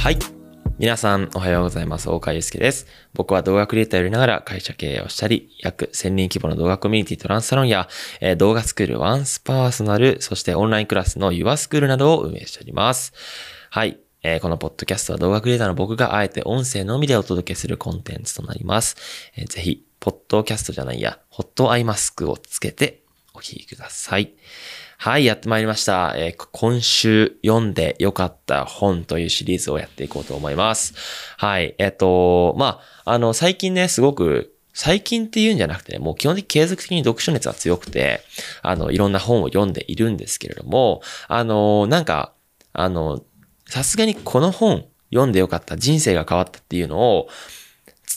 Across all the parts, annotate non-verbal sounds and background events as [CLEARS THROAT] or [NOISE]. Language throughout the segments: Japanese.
はい。皆さん、おはようございます。大川祐介です。僕は動画クリエイターをやりながら会社経営をしたり、約1000人規模の動画コミュニティトランスサロンや、えー動画スクールワンスパーソナル、そしてオンラインクラスの Your スクールなどを運営しております。はい。えーこのポッドキャストは動画クリエイターの僕があえて音声のみでお届けするコンテンツとなります。えーぜひ、ポッドキャストじゃないや、ホットアイマスクをつけてお聞きください。はい、やってまいりました。えー今週読んでよかった本というシリーズをやっていこうと思います。はい、えっ、と、まあ、あの、最近ね、すごく、最近っていうんじゃなくてね、もう基本的に継続的に読書熱が強くて、あの、いろんな本を読んでいるんですけれども、あの、なんか、あの、さすがにこの本読んでよかった、人生が変わったっていうのを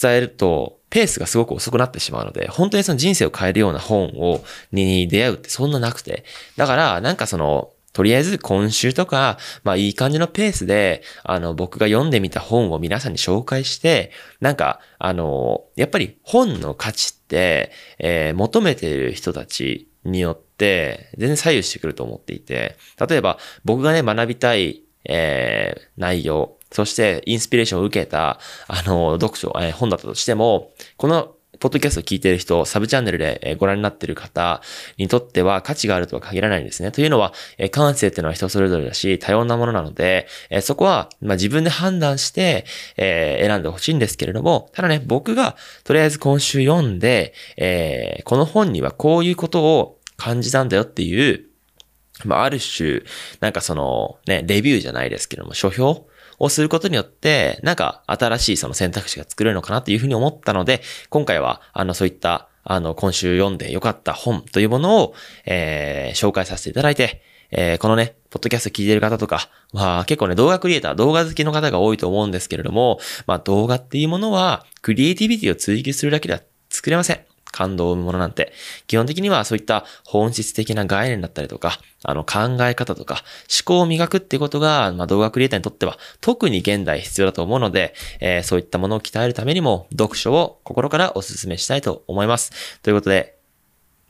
伝えると、ペースがすごく遅くなってしまうので、本当にその人生を変えるような本を、に出会うってそんななくて。だから、なんかその、とりあえず今週とか、まあいい感じのペースで、あの、僕が読んでみた本を皆さんに紹介して、なんか、あの、やっぱり本の価値って、えー求めている人たちによって、全然左右してくると思っていて、例えば僕がね、学びたい、えー内容、そしてインスピレーションを受けた、あの、読書、えー本だったとしても、このポッドキャストを聞いている人、サブチャンネルでご覧になっている方にとっては価値があるとは限らないんですね。というのは、感性っていうのは人それぞれだし、多様なものなので、そこは、ま、自分で判断して、え選んでほしいんですけれども、ただね、僕がとりあえず今週読んで、えこの本にはこういうことを感じたんだよっていう、まあ、ある種、なんかその、ね、レビューじゃないですけども、書評をすることによって、なんか新しいその選択肢が作れるのかなというふうに思ったので、今回は、あの、そういった、あの、今週読んでよかった本というものを、えー紹介させていただいて、えーこのね、ポッドキャスト聞いてる方とかは、結構ね、動画クリエイター、動画好きの方が多いと思うんですけれども、まあ動画っていうものは、クリエイティビティを追求するだけでは作れません。感動を生むものなんて。基本的にはそういった本質的な概念だったりとか、あの考え方とか、思考を磨くっていうことが、まあ動画クリエイターにとっては特に現代必要だと思うので、えーそういったものを鍛えるためにも、読書を心からお勧めしたいと思います。ということで、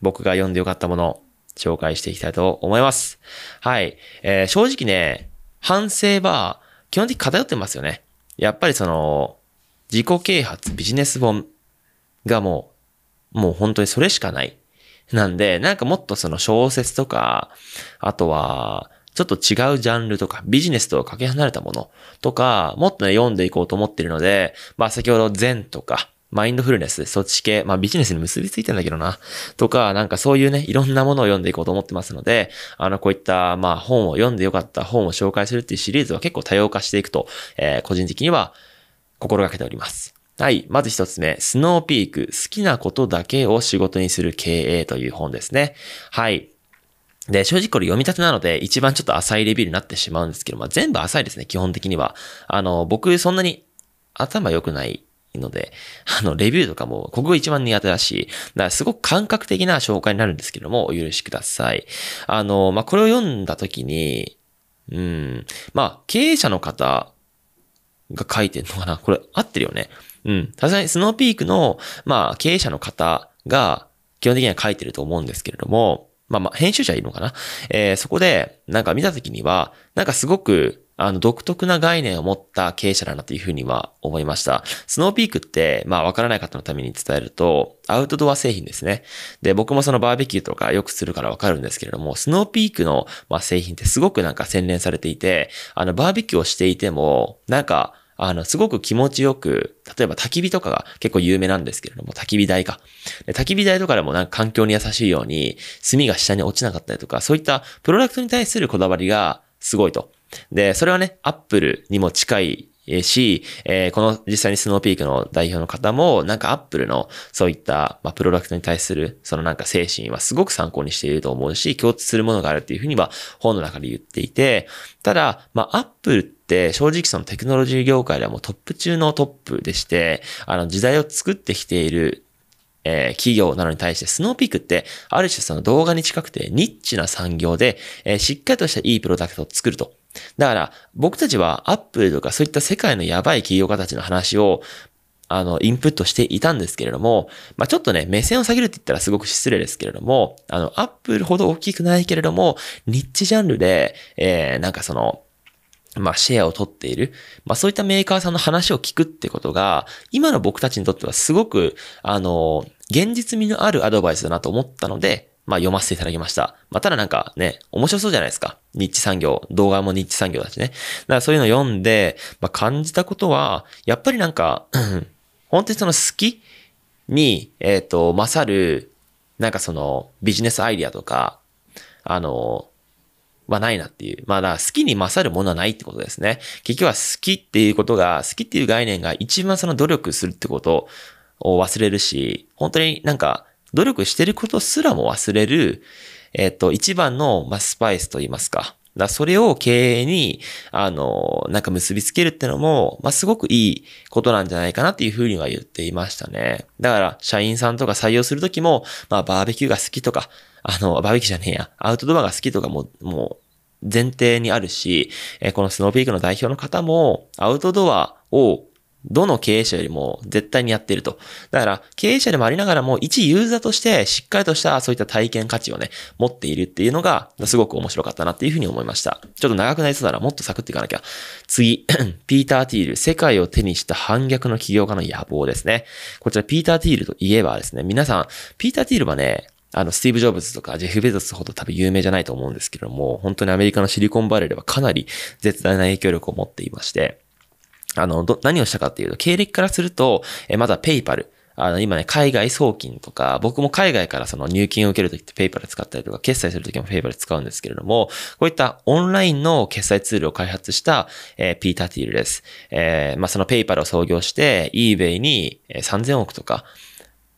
僕が読んでよかったものを紹介していきたいと思います。はい。えー正直ね、反省は基本的に偏ってますよね。やっぱりその、自己啓発ビジネス本がもう、もう本当にそれしかない。なんで、なんかもっとその小説とか、あとは、ちょっと違うジャンルとか、ビジネスとはかけ離れたものとか、もっとね、読んでいこうと思ってるので、まあ先ほど禅とか、マインドフルネス、そっち系、まあビジネスに結びついてんだけどな、とか、なんかそういうね、いろんなものを読んでいこうと思ってますので、あの、こういった、まあ本を読んでよかった本を紹介するっていうシリーズは結構多様化していくと、えー個人的には心がけております。はい。まず一つ目、スノーピーク、好きなことだけを仕事にする経営という本ですね。はい。で、正直これ読み立てなので、一番ちょっと浅いレビューになってしまうんですけど、まあ、全部浅いですね、基本的には。あの、僕そんなに頭良くないので、あの、レビューとかも、ここが一番苦手だし、だからすごく感覚的な紹介になるんですけども、お許しください。あの、まあ、これを読んだ時に、うん、まあ、経営者の方が書いてるのかな？これ合ってるよね。うん。さすがにスノーピークの、まあ、経営者の方が基本的には書いてると思うんですけれども、まあまあ、編集者いるのかな？えーそこで、なんか見たときには、なんかすごく、あの、独特な概念を持った経営者だなというふうには思いました。スノーピークって、まあ、わからない方のために伝えると、アウトドア製品ですね。で、僕もそのバーベキューとかよくするからわかるんですけれども、スノーピークの、まあ、製品ってすごくなんか洗練されていて、あの、バーベキューをしていても、なんか、あの、すごく気持ちよく、例えば焚き火とかが結構有名なんですけれども、焚き火台か。焚き火台とかでもなんか環境に優しいように、炭が下に落ちなかったりとか、そういったプロダクトに対するこだわりがすごいと。で、それはね、アップルにも近いし、えーこの実際にスノーピークの代表の方も、なんかアップルのそういった、まあ、プロダクトに対する、そのなんか精神はすごく参考にしていると思うし、共通するものがあるっていうふうには本の中で言っていて、ただ、まあ、アップルって正直そのテクノロジー業界ではもうトップ中のトップでして、あの時代を作ってきているえー企業なのに対して、スノーピークって、ある種その動画に近くてニッチな産業で、えーしっかりとしたいいプロダクトを作ると。だから、僕たちはアップルとかそういった世界のやばい企業家たちの話を、あの、インプットしていたんですけれども、まあ、ちょっとね、目線を下げるって言ったらすごく失礼ですけれども、あの、アップルほど大きくないけれども、ニッチジャンルで、えーなんかその、まあ、シェアを取っている。まあ、そういったメーカーさんの話を聞くってことが、今の僕たちにとってはすごく、あの、現実味のあるアドバイスだなと思ったので、まあ、読ませていただきました。まあ、ただなんかね、面白そうじゃないですか。ニッチ産業。動画もニッチ産業だしね。だからそういうの読んで、まあ、感じたことは、やっぱりなんか、[CLEARS THROAT] 本当にその好きに、えっ、ー、と、勝る、なんかその、ビジネスアイディアとか、あの、はないなっていう。まあだ好きに勝るものはないってことですね。結局は好きっていうことが、好きっていう概念が一番その努力するってことを忘れるし、本当になんか努力してることすらも忘れる、えっ、と、一番の、まあ、スパイスと言いますか。だそれを経営に、あの、なんか結びつけるってのも、まあ、すごくいいことなんじゃないかなっていうふうには言っていましたね。だから、社員さんとか採用するときも、まあ、バーベキューが好きとか、あの、バーベキューじゃねえや、アウトドアが好きとかも、もう、前提にあるし、えこのスノーピークの代表の方も、アウトドアをどの経営者よりも絶対にやっていると。だから、経営者でもありながらも、一ユーザーとしてしっかりとしたそういった体験価値をね、持っているっていうのが、すごく面白かったなっていうふうに思いました。ちょっと長くなりそうだな。もっとサクっていかなきゃ。次、ピーター・ティール、世界を手にした反逆の起業家の野望ですね。こちら、ピーター・ティールといえばですね、皆さん、ピーター・ティールはね、あの、スティーブ・ジョブズとかジェフ・ベゾスほど多分有名じゃないと思うんですけども、本当にアメリカのシリコンバレーではかなり絶大な影響力を持っていまして、あの、ど、何をしたかっていうと、経歴からすると、えまずはペイパル。あの、今ね、海外送金とか、僕も海外からその入金を受けるときってペイパル使ったりとか、決済するときもペイパル使うんですけれども、こういったオンラインの決済ツールを開発した、えー、ピーターティールです。えー、まあ、そのペイパルを創業して、eBay に3000億とか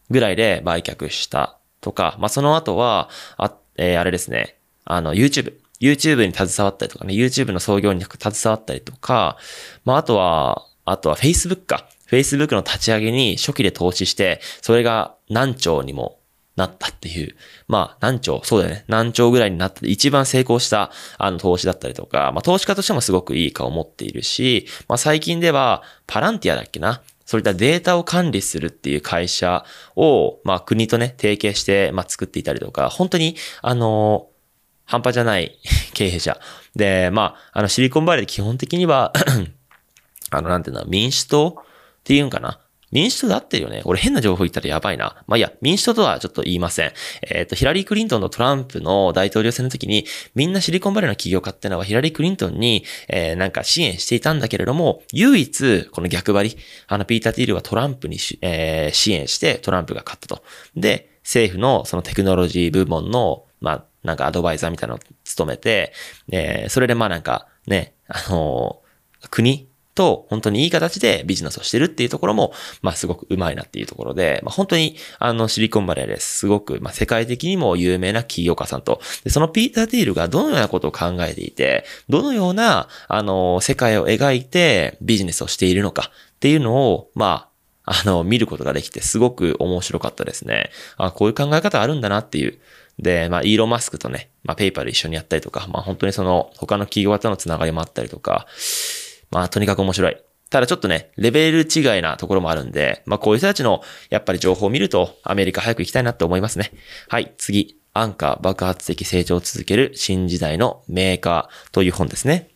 ぐらいで売却したとか、まあ、その後は、あ、えー、あれですね、あの、YouTube。YouTube に携わったりとかね、YouTube の創業に携わったりとか、まあ、あとは、あとは Facebook か。Facebook の立ち上げに初期で投資して、それが何兆にもなったっていう。まあ、何兆、そうだよね。何兆ぐらいになって一番成功した、あの、投資だったりとか、まあ、投資家としてもすごくいい顔を持っているし、まあ、最近では、パランティアだっけな。そういったデータを管理するっていう会社を、まあ、国とね、提携して、まあ、作っていたりとか、本当に、あの半端じゃない [LAUGHS] 経営者。で、まあ、あの、シリコンバレーで基本的には [CLEARS THROAT] あの、なんていうの、民主党っていうんかな。民主党で合ってるよね。俺変な情報言ったらやばいな。まあいや、民主党とはちょっと言いません。えっ、ー、と、ヒラリー・クリントンとトランプの大統領選の時に、みんなシリコンバレーの企業家ってのはヒラリー・クリントンに、えー、なんか支援していたんだけれども、唯一、この逆張り、あの、ピーター・ティールはトランプにえー、支援して、トランプが勝ったと。で、政府のそのテクノロジー部門の、まあ、なんかアドバイザーみたいなのを務めて、えー、それでまあなんかね、あのー、国と本当にいい形でビジネスをしてるっていうところも、まあすごくうまいなっていうところで、まあ本当にあのシリコンバレーですごく、まあ世界的にも有名な企業家さんと、でそのピーター・ティールがどのようなことを考えていて、どのような、あの、世界を描いてビジネスをしているのかっていうのを、まあ、あの、見ることができてすごく面白かったですね。あ、こういう考え方あるんだなっていう。で、まあ、イーロン・マスクとね、まあ、ペイパル一緒にやったりとか、まあ、本当にその、他の企業とのつながりもあったりとか、まあ、とにかく面白い。ただちょっとね、レベル違いなところもあるんで、まあ、こういう人たちの、やっぱり情報を見ると、アメリカ早く行きたいなって思いますね。はい、次。アンカー爆発的成長を続ける新時代のメーカーという本ですね。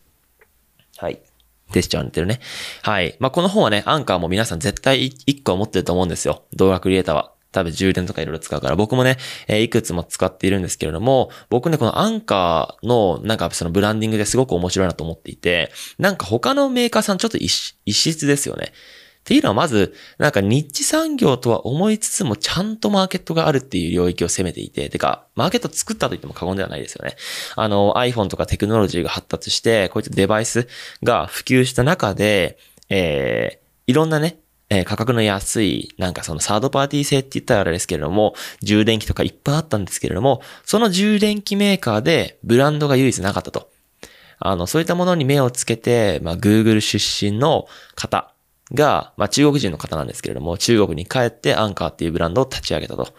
テスチャー似てるね。はい。まあ、この本はね、アンカーも皆さん絶対1個持ってると思うんですよ。動画クリエイターは。多分充電とかいろいろ使うから、僕もね、え、いくつも使っているんですけれども、僕ね、このアンカーの、なんかそのブランディングですごく面白いなと思っていて、なんか他のメーカーさんちょっと異質ですよね。っていうのはまず、なんかニッチ産業とは思いつつもちゃんとマーケットがあるっていう領域を攻めていて、てか、マーケット作ったと言っても過言ではないですよね。あの、iPhone とかテクノロジーが発達して、こういったデバイスが普及した中で、えー、いろんなね、えー、価格の安い、なんかそのサードパーティー製って言ったらあれですけれども、充電器とかいっぱいあったんですけれども、その充電器メーカーでブランドが唯一なかったと。あの、そういったものに目をつけて、まあ、Google 出身の方が、まあ、中国人の方なんですけれども、中国に帰ってアンカーっていうブランドを立ち上げたと。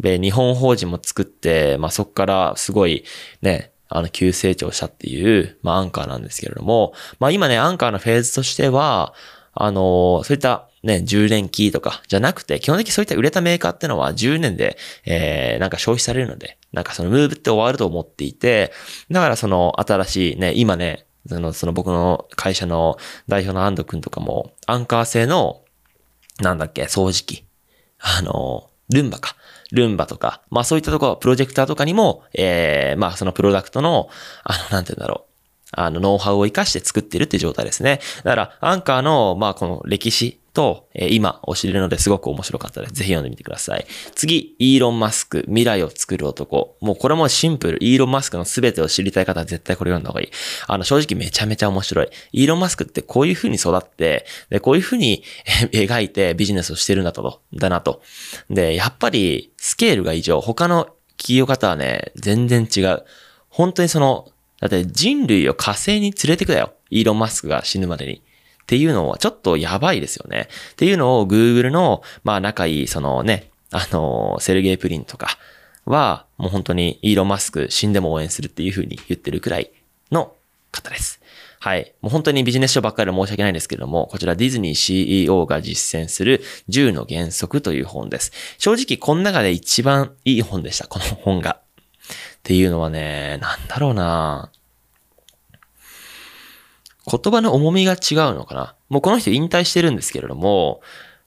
で、日本法人も作って、まあ、そこからすごいね、あの、急成長したっていう、まあ、アンカーなんですけれども、まあ、今ね、アンカーのフェーズとしては、あの、そういったね、充電器とかじゃなくて、基本的にそういった売れたメーカーってのは10年で、えー、なんか消費されるので、なんかそのムーブって終わると思っていて、だからその新しいね、今ね、その、その僕の会社の代表の安藤くんとかも、アンカー製の、なんだっけ、掃除機。あの、ルンバか。ルンバとか、まあそういったところ、プロジェクターとかにも、ええー、まあそのプロダクトの、あの、なんて言うんだろう。あの、ノウハウを活かして作ってるっていう状態ですね。だから、アンカーの、まあこの歴史と、え、今を知れるのですごく面白かったです。ぜひ読んでみてください。次、イーロン・マスク、未来を作る男。もうこれもシンプル。イーロン・マスクの全てを知りたい方は絶対これ読んだ方がいい。あの、正直めちゃめちゃ面白い。イーロン・マスクってこういう風に育って、で、こういう風に描いてビジネスをしてるんだと、だなと。で、やっぱりスケールが異常。他の企業方はね、全然違う。本当にその、だって人類を火星に連れてくだよ。イーロン・マスクが死ぬまでに。っていうのはちょっとやばいですよね。っていうのを Google の、まあ仲いい、そのね、あの、セルゲイ・プリンとかは、もう本当にイーロン・マスク死んでも応援するっていうふうに言ってるくらいの方です。はい。もう本当にビジネス書ばっかりで申し訳ないんですけれども、こちらディズニー CEO が実践する10の原則という本です。正直この中で一番いい本でした、この本が。っていうのはね、なんだろうな言葉の重みが違うのかな。もうこの人引退してるんですけれども、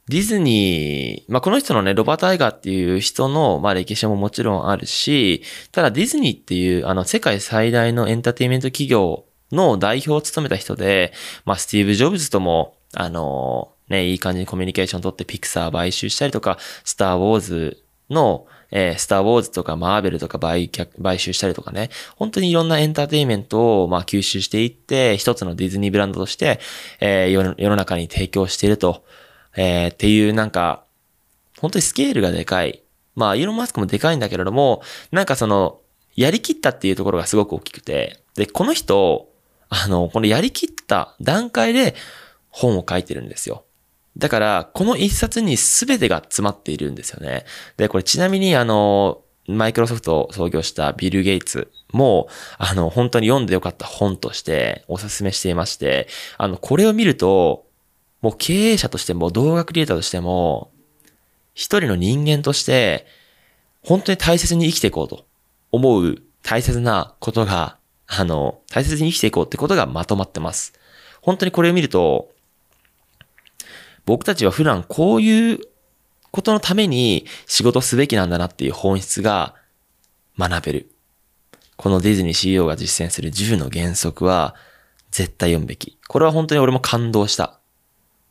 ディズニー、まあ、この人のね、ロバート・アイガーっていう人の、まあ、歴史ももちろんあるし、ただディズニーっていう、あの、世界最大のエンターテインメント企業の代表を務めた人で、まあ、スティーブ・ジョブズとも、あの、ね、いい感じにコミュニケーション取ってピクサー買収したりとか、スター・ウォーズの、えー、スターウォーズとかマーベルとか売却、買収したりとかね、本当にいろんなエンターテインメントを、まあ、吸収していって、一つのディズニーブランドとして、えー、世の中に提供していると、えー、っていうなんか、本当にスケールがでかい。まあ、イーロン・マスクもでかいんだけれども、なんかその、やりきったっていうところがすごく大きくて、で、この人、あの、このやりきった段階で本を書いてるんですよ。だから、この一冊に全てが詰まっているんですよね。で、これちなみにあの、マイクロソフトを創業したビル・ゲイツも、あの、本当に読んでよかった本としてお勧めしていまして、あの、これを見ると、もう経営者としても動画クリエイターとしても、一人の人間として、本当に大切に生きていこうと思う大切なことが、あの、大切に生きていこうってことがまとまってます。本当にこれを見ると、僕たちは普段こういうことのために仕事すべきなんだなっていう本質が学べる。このディズニー CEO が実践する10の原則は絶対読むべき。これは本当に俺も感動した。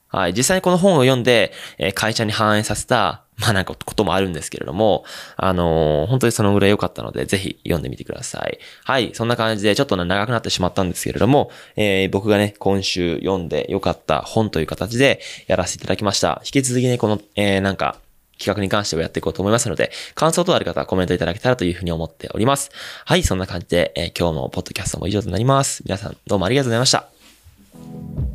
はい。実際にこの本を読んで、え会社に反映させた、まあなんかこともあるんですけれども、あのー、本当にそのぐらい良かったので、ぜひ読んでみてください。はい。そんな感じで、ちょっとね長くなってしまったんですけれども、えー、僕がね、今週読んで良かった本という形でやらせていただきました。引き続きね、この、えー、なんか、企画に関してはやっていこうと思いますので、感想等ある方はコメントいただけたらというふうに思っております。はい、そんな感じで、え、今日のポッドキャストも以上となります。皆さんどうもありがとうございました。